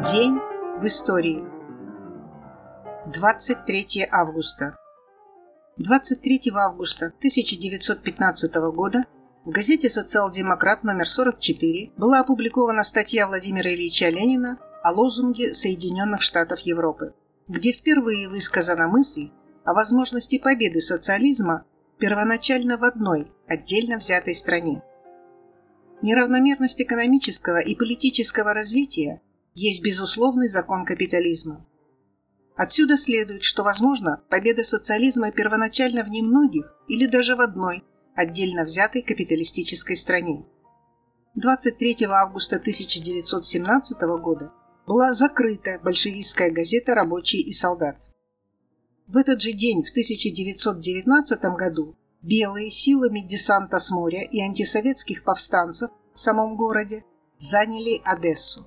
День в истории. 23 августа. 23 августа 1915 года в газете «Социал-демократ» номер 44 была опубликована статья Владимира Ильича Ленина о лозунге Соединенных Штатов Европы, где впервые высказана мысль о возможности победы социализма первоначально в одной, отдельно взятой стране. Неравномерность экономического и политического развития есть безусловный закон капитализма. Отсюда следует, что, возможно, победа социализма первоначально в немногих или даже в одной отдельно взятой капиталистической стране. 23 августа 1917 года была закрыта большевистская газета «Рабочий и солдат». В этот же день, в 1919 году, белые силами десанта с моря и антисоветских повстанцев в самом городе заняли Одессу.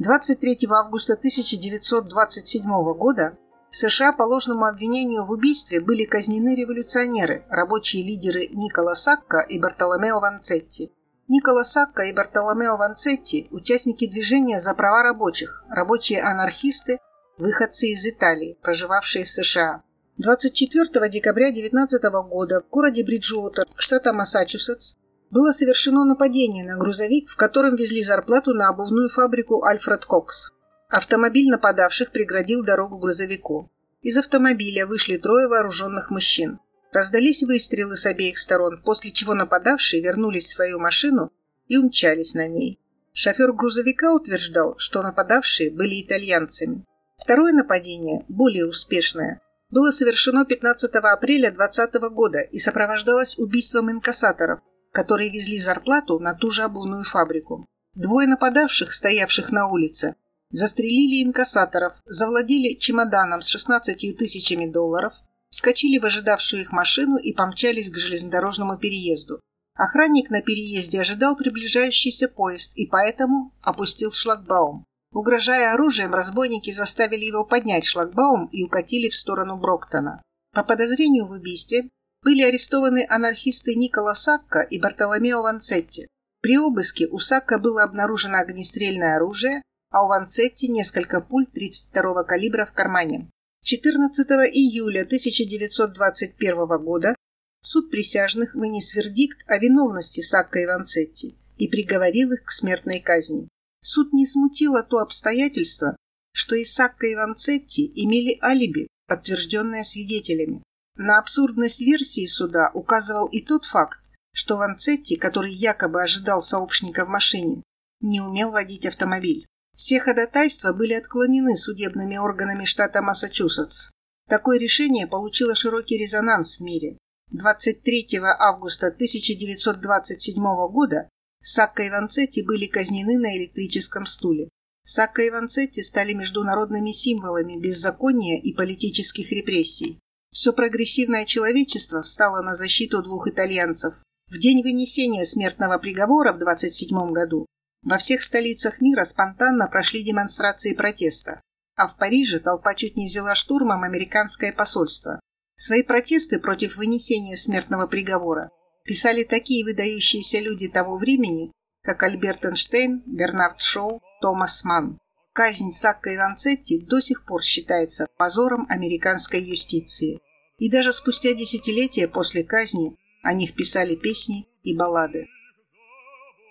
23 августа 1927 года в США по ложному обвинению в убийстве были казнены революционеры, рабочие лидеры Никола Сакка и Бартоломео Ванцетти. Никола Сакка и Бартоломео Ванцетти – участники движения за права рабочих, рабочие анархисты, выходцы из Италии, проживавшие в США. 24 декабря 19 года в городе Бриджуотер, штата Массачусетс, было совершено нападение на грузовик, в котором везли зарплату на обувную фабрику «Альфред Кокс». Автомобиль нападавших преградил дорогу грузовику. Из автомобиля вышли трое вооруженных мужчин. Раздались выстрелы с обеих сторон, после чего нападавшие вернулись в свою машину и умчались на ней. Шофер грузовика утверждал, что нападавшие были итальянцами. Второе нападение, более успешное, было совершено 15 апреля 2020 года и сопровождалось убийством инкассаторов, которые везли зарплату на ту же обувную фабрику. Двое нападавших, стоявших на улице, застрелили инкассаторов, завладели чемоданом с 16 тысячами долларов, вскочили в ожидавшую их машину и помчались к железнодорожному переезду. Охранник на переезде ожидал приближающийся поезд и поэтому опустил шлагбаум. Угрожая оружием, разбойники заставили его поднять шлагбаум и укатили в сторону Броктона. По подозрению в убийстве были арестованы анархисты Никола Сакка и Бартоломео Ванцетти. При обыске у Сакка было обнаружено огнестрельное оружие, а у Ванцетти несколько пуль 32-го калибра в кармане. 14 июля 1921 года суд присяжных вынес вердикт о виновности Сакка и Ванцетти и приговорил их к смертной казни. Суд не смутило то обстоятельство, что и Сакка и Ванцетти имели алиби, подтвержденное свидетелями. На абсурдность версии суда указывал и тот факт, что Ванцетти, который якобы ожидал сообщника в машине, не умел водить автомобиль. Все ходатайства были отклонены судебными органами штата Массачусетс. Такое решение получило широкий резонанс в мире. 23 августа 1927 года Сакка и Ванцетти были казнены на электрическом стуле. Сакка и Ванцетти стали международными символами беззакония и политических репрессий. Все прогрессивное человечество встало на защиту двух итальянцев. В день вынесения смертного приговора в 27 году во всех столицах мира спонтанно прошли демонстрации протеста, а в Париже толпа чуть не взяла штурмом американское посольство. Свои протесты против вынесения смертного приговора писали такие выдающиеся люди того времени, как Альберт Эйнштейн, Бернард Шоу, Томас Манн. Казнь Сакка и Ванцетти до сих пор считается позором американской юстиции. И даже спустя десятилетия после казни о них писали песни и баллады.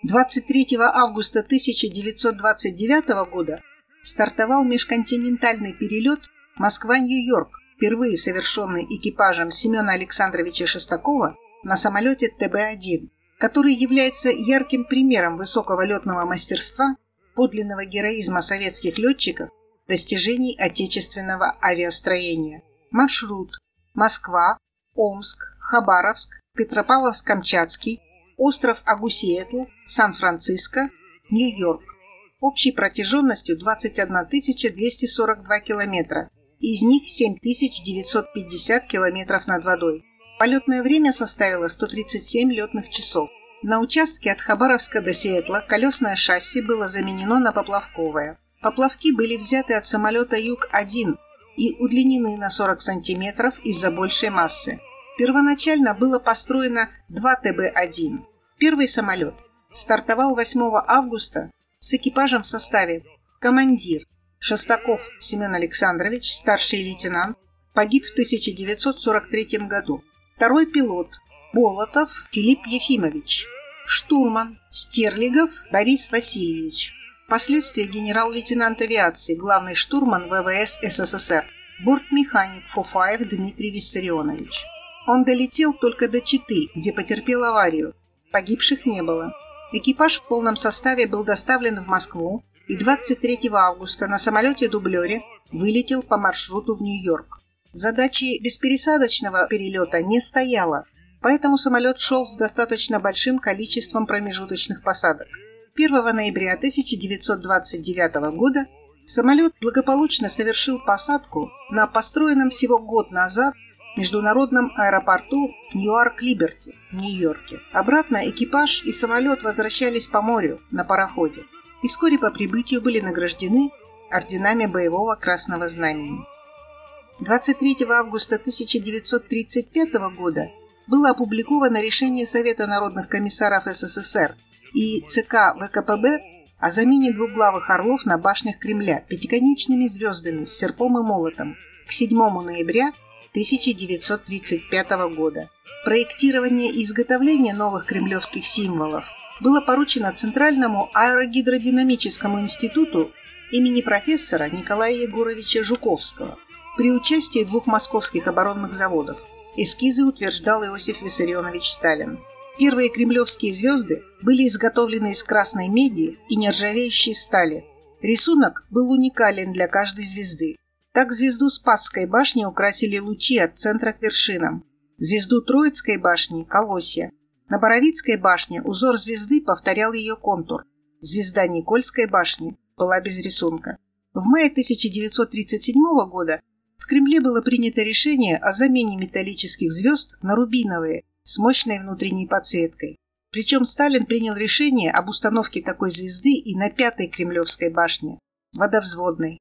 23 августа 1929 года стартовал межконтинентальный перелет Москва-Нью-Йорк, впервые совершенный экипажем Семена Александровича Шестакова на самолете ТБ-1, который является ярким примером высокого летного мастерства подлинного героизма советских летчиков, достижений отечественного авиастроения. Маршрут Москва, Омск, Хабаровск, Петропавловск-Камчатский, остров Агусиэтл, Сан-Франциско, Нью-Йорк. Общей протяженностью 21 242 километра, из них 7950 километров над водой. Полетное время составило 137 летных часов. На участке от Хабаровска до Сиэтла колесное шасси было заменено на поплавковое. Поплавки были взяты от самолета Юг-1 и удлинены на 40 сантиметров из-за большей массы. Первоначально было построено 2 ТБ-1. Первый самолет стартовал 8 августа с экипажем в составе Командир Шестаков Семен Александрович, старший лейтенант, погиб в 1943 году. Второй пилот Болотов Филипп Ефимович. Штурман Стерлигов Борис Васильевич. Впоследствии генерал-лейтенант авиации, главный штурман ВВС СССР. Бортмеханик Фуфаев Дмитрий Виссарионович. Он долетел только до Читы, где потерпел аварию. Погибших не было. Экипаж в полном составе был доставлен в Москву и 23 августа на самолете-дублере вылетел по маршруту в Нью-Йорк. Задачи беспересадочного перелета не стояло, поэтому самолет шел с достаточно большим количеством промежуточных посадок. 1 ноября 1929 года самолет благополучно совершил посадку на построенном всего год назад международном аэропорту Ньюарк-Либерти в Нью-Йорке. Обратно экипаж и самолет возвращались по морю на пароходе и вскоре по прибытию были награждены орденами боевого красного знамени. 23 августа 1935 года было опубликовано решение Совета народных комиссаров СССР и ЦК ВКПБ о замене двуглавых орлов на башнях Кремля пятиконечными звездами с серпом и молотом к 7 ноября 1935 года. Проектирование и изготовление новых кремлевских символов было поручено Центральному аэрогидродинамическому институту имени профессора Николая Егоровича Жуковского при участии двух московских оборонных заводов. Эскизы утверждал Иосиф Виссарионович Сталин. Первые кремлевские звезды были изготовлены из красной меди и нержавеющей стали. Рисунок был уникален для каждой звезды. Так звезду Спасской башни украсили лучи от центра к вершинам, звезду Троицкой башни – колосья. На Боровицкой башне узор звезды повторял ее контур. Звезда Никольской башни была без рисунка. В мае 1937 года в Кремле было принято решение о замене металлических звезд на рубиновые с мощной внутренней подсветкой. Причем Сталин принял решение об установке такой звезды и на пятой Кремлевской башне – водовзводной.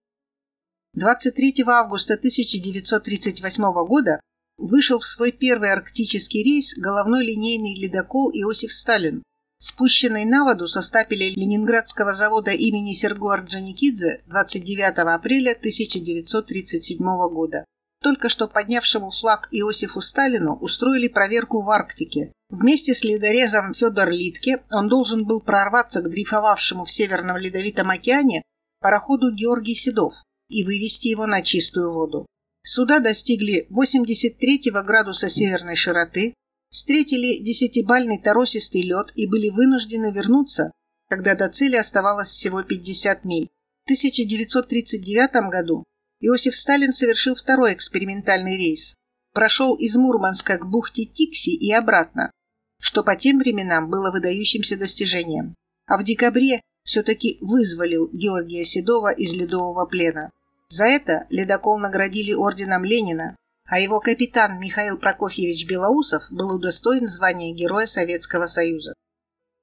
23 августа 1938 года вышел в свой первый арктический рейс головной линейный ледокол Иосиф Сталин, спущенный на воду со стапеля Ленинградского завода имени Серго Орджоникидзе 29 апреля 1937 года. Только что поднявшему флаг Иосифу Сталину устроили проверку в Арктике. Вместе с ледорезом Федор Литке он должен был прорваться к дрейфовавшему в Северном Ледовитом океане пароходу Георгий Седов и вывести его на чистую воду. Суда достигли 83 градуса северной широты, встретили десятибальный торосистый лед и были вынуждены вернуться, когда до цели оставалось всего 50 миль. В 1939 году Иосиф Сталин совершил второй экспериментальный рейс. Прошел из Мурманска к бухте Тикси и обратно, что по тем временам было выдающимся достижением. А в декабре все-таки вызволил Георгия Седова из ледового плена. За это ледокол наградили орденом Ленина, а его капитан Михаил Прокофьевич Белоусов был удостоен звания Героя Советского Союза.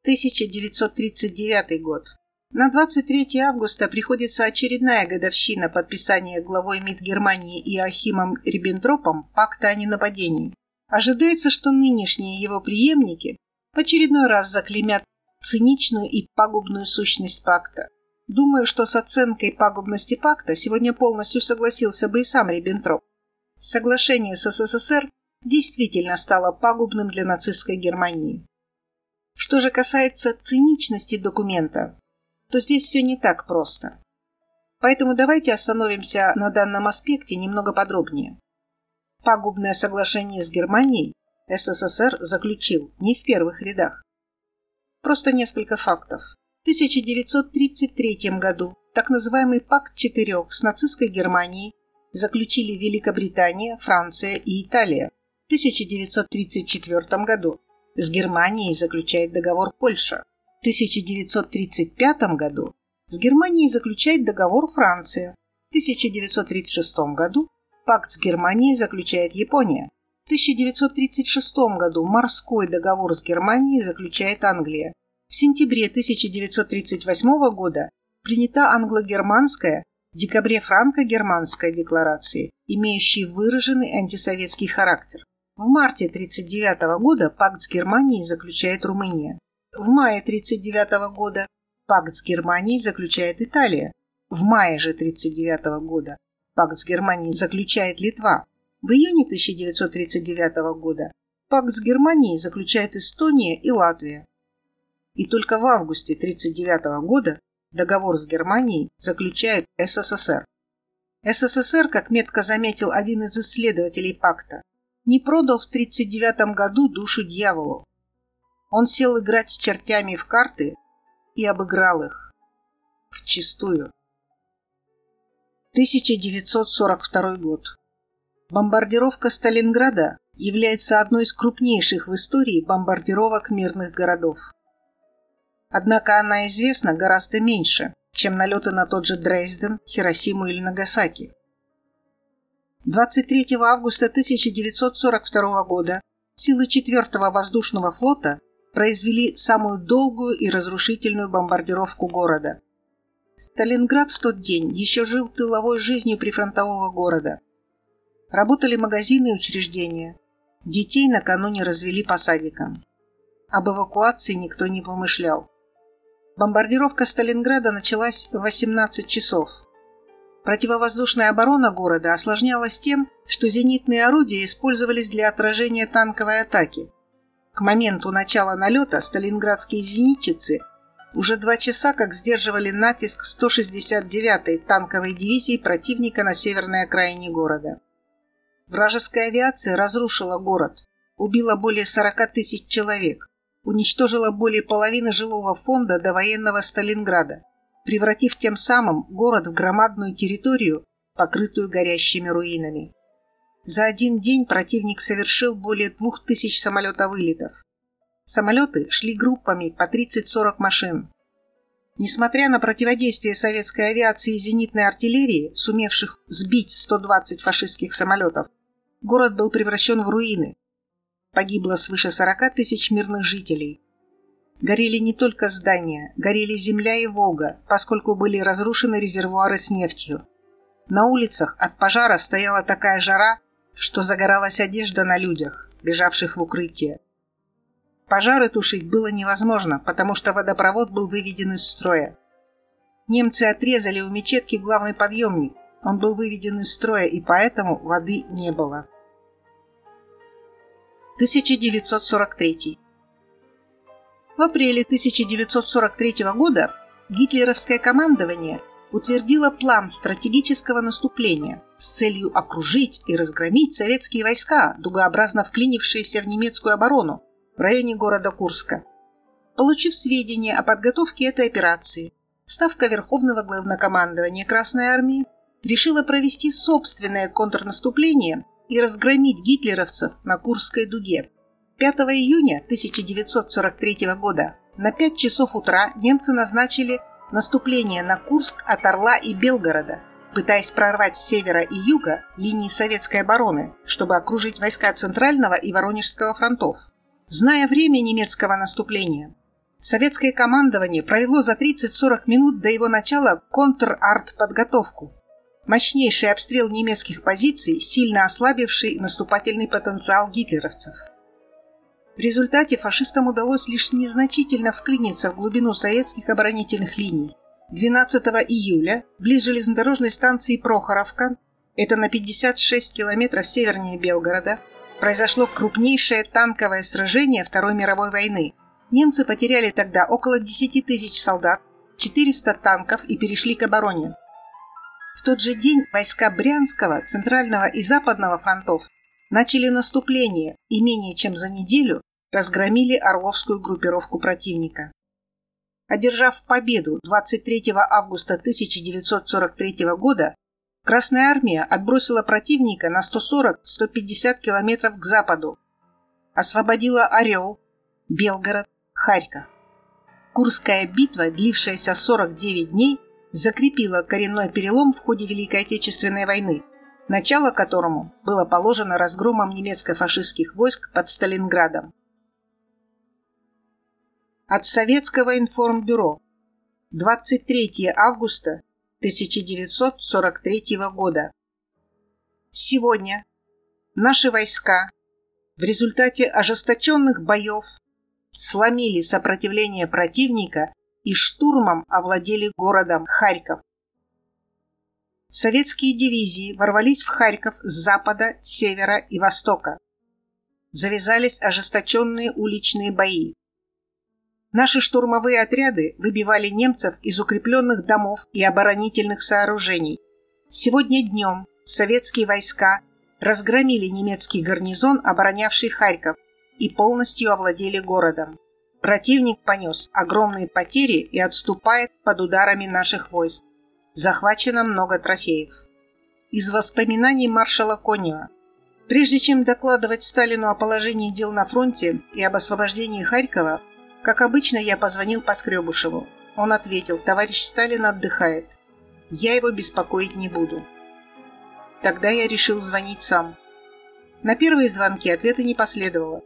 1939 год. На 23 августа приходится очередная годовщина подписания главой МИД Германии Иохимом Риббентропом пакта о ненападении. Ожидается, что нынешние его преемники в очередной раз заклеймят циничную и пагубную сущность пакта. Думаю, что с оценкой пагубности пакта сегодня полностью согласился бы и сам Риббентроп. Соглашение с СССР действительно стало пагубным для нацистской Германии. Что же касается циничности документа, то здесь все не так просто. Поэтому давайте остановимся на данном аспекте немного подробнее. Пагубное соглашение с Германией СССР заключил не в первых рядах. Просто несколько фактов. 1933 году так называемый Пакт Четырех с нацистской Германией заключили Великобритания, Франция и Италия. В 1934 году с Германией заключает договор Польша. В 1935 году с Германией заключает договор Франция. В 1936 году пакт с Германией заключает Япония. В 1936 году морской договор с Германией заключает Англия. В сентябре 1938 года принята англо-германская, декабре франко-германская декларации, имеющие выраженный антисоветский характер. В марте 1939 года пакт с Германией заключает Румыния. В мае 1939 года пакт с Германией заключает Италия. В мае же 1939 года пакт с Германией заключает Литва. В июне 1939 года пакт с Германией заключает Эстония и Латвия. И только в августе 1939 года договор с Германией заключает СССР. СССР, как метко заметил один из исследователей пакта, не продал в 1939 году душу дьяволу. Он сел играть с чертями в карты и обыграл их. Вчистую. 1942 год. Бомбардировка Сталинграда является одной из крупнейших в истории бомбардировок мирных городов. Однако она известна гораздо меньше, чем налеты на тот же Дрезден, Хиросиму или Нагасаки. 23 августа 1942 года силы 4-го воздушного флота произвели самую долгую и разрушительную бомбардировку города. Сталинград в тот день еще жил тыловой жизнью прифронтового города. Работали магазины и учреждения. Детей накануне развели по садикам. Об эвакуации никто не помышлял. Бомбардировка Сталинграда началась в 18 часов. Противовоздушная оборона города осложнялась тем, что зенитные орудия использовались для отражения танковой атаки. К моменту начала налета сталинградские зенитчицы уже два часа как сдерживали натиск 169-й танковой дивизии противника на северной окраине города. Вражеская авиация разрушила город, убила более 40 тысяч человек, уничтожила более половины жилого фонда до военного Сталинграда, превратив тем самым город в громадную территорию, покрытую горящими руинами. За один день противник совершил более двух тысяч самолетовылетов. Самолеты шли группами по 30-40 машин. Несмотря на противодействие советской авиации и зенитной артиллерии, сумевших сбить 120 фашистских самолетов, город был превращен в руины. Погибло свыше 40 тысяч мирных жителей. Горели не только здания, горели земля и Волга, поскольку были разрушены резервуары с нефтью. На улицах от пожара стояла такая жара, что загоралась одежда на людях, бежавших в укрытие. Пожары тушить было невозможно, потому что водопровод был выведен из строя. Немцы отрезали у мечетки главный подъемник. Он был выведен из строя, и поэтому воды не было. 1943. В апреле 1943 года гитлеровское командование утвердило план стратегического наступления с целью окружить и разгромить советские войска, дугообразно вклинившиеся в немецкую оборону, в районе города Курска. Получив сведения о подготовке этой операции, Ставка Верховного Главнокомандования Красной Армии решила провести собственное контрнаступление и разгромить гитлеровцев на Курской дуге. 5 июня 1943 года на 5 часов утра немцы назначили наступление на Курск от Орла и Белгорода, пытаясь прорвать с севера и юга линии советской обороны, чтобы окружить войска Центрального и Воронежского фронтов. Зная время немецкого наступления, советское командование провело за 30-40 минут до его начала контр-арт-подготовку. Мощнейший обстрел немецких позиций, сильно ослабивший наступательный потенциал гитлеровцев. В результате фашистам удалось лишь незначительно вклиниться в глубину советских оборонительных линий. 12 июля близ железнодорожной станции Прохоровка, это на 56 километров севернее Белгорода, произошло крупнейшее танковое сражение Второй мировой войны. Немцы потеряли тогда около 10 тысяч солдат, 400 танков и перешли к обороне. В тот же день войска Брянского, Центрального и Западного фронтов начали наступление и менее чем за неделю разгромили Орловскую группировку противника. Одержав победу 23 августа 1943 года, Красная армия отбросила противника на 140-150 километров к западу. Освободила Орел, Белгород, Харьков. Курская битва, длившаяся 49 дней, закрепила коренной перелом в ходе Великой Отечественной войны, начало которому было положено разгромом немецко-фашистских войск под Сталинградом. От Советского информбюро 23 августа 1943 года. Сегодня наши войска в результате ожесточенных боев сломили сопротивление противника и штурмом овладели городом Харьков. Советские дивизии ворвались в Харьков с запада, севера и востока. Завязались ожесточенные уличные бои. Наши штурмовые отряды выбивали немцев из укрепленных домов и оборонительных сооружений. Сегодня днем советские войска разгромили немецкий гарнизон, оборонявший Харьков, и полностью овладели городом. Противник понес огромные потери и отступает под ударами наших войск. Захвачено много трофеев. Из воспоминаний маршала Конева. Прежде чем докладывать Сталину о положении дел на фронте и об освобождении Харькова, как обычно, я позвонил Поскребушеву. Он ответил, товарищ Сталин отдыхает. Я его беспокоить не буду. Тогда я решил звонить сам. На первые звонки ответа не последовало.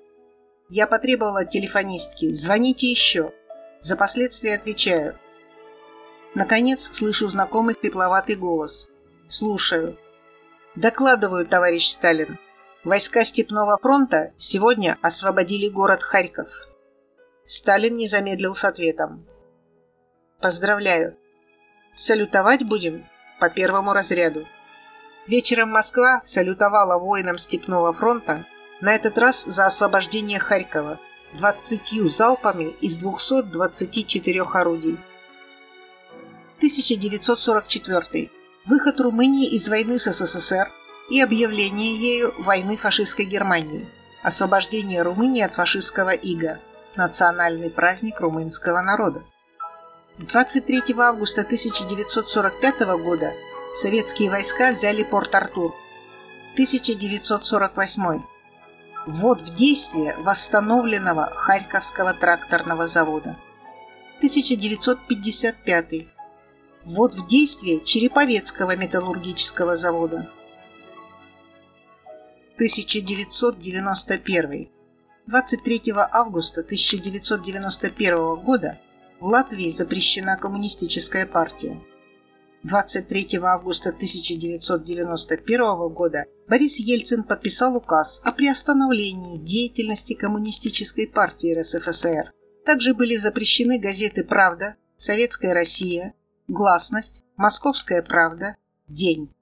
Я потребовал от телефонистки «Звоните еще». За последствия отвечаю. Наконец слышу знакомый хрипловатый голос. Слушаю. Докладываю, товарищ Сталин. Войска Степного фронта сегодня освободили город Харьков. Сталин не замедлил с ответом. Поздравляю. Салютовать будем по первому разряду. Вечером Москва салютовала воинам Степного фронта на этот раз за освобождение Харькова 20 залпами из 224 орудий. 1944. Выход Румынии из войны с СССР и объявление ею войны фашистской Германии. Освобождение Румынии от фашистского ига. Национальный праздник румынского народа. 23 августа 1945 года советские войска взяли Порт-Артур. 1948 ввод в действие восстановленного Харьковского тракторного завода. 1955. Ввод в действие Череповецкого металлургического завода. 1991. 23 августа 1991 года в Латвии запрещена коммунистическая партия. 23 августа 1991 года Борис Ельцин подписал указ о приостановлении деятельности Коммунистической партии РСФСР. Также были запрещены газеты «Правда», «Советская Россия», «Гласность», «Московская правда», «День».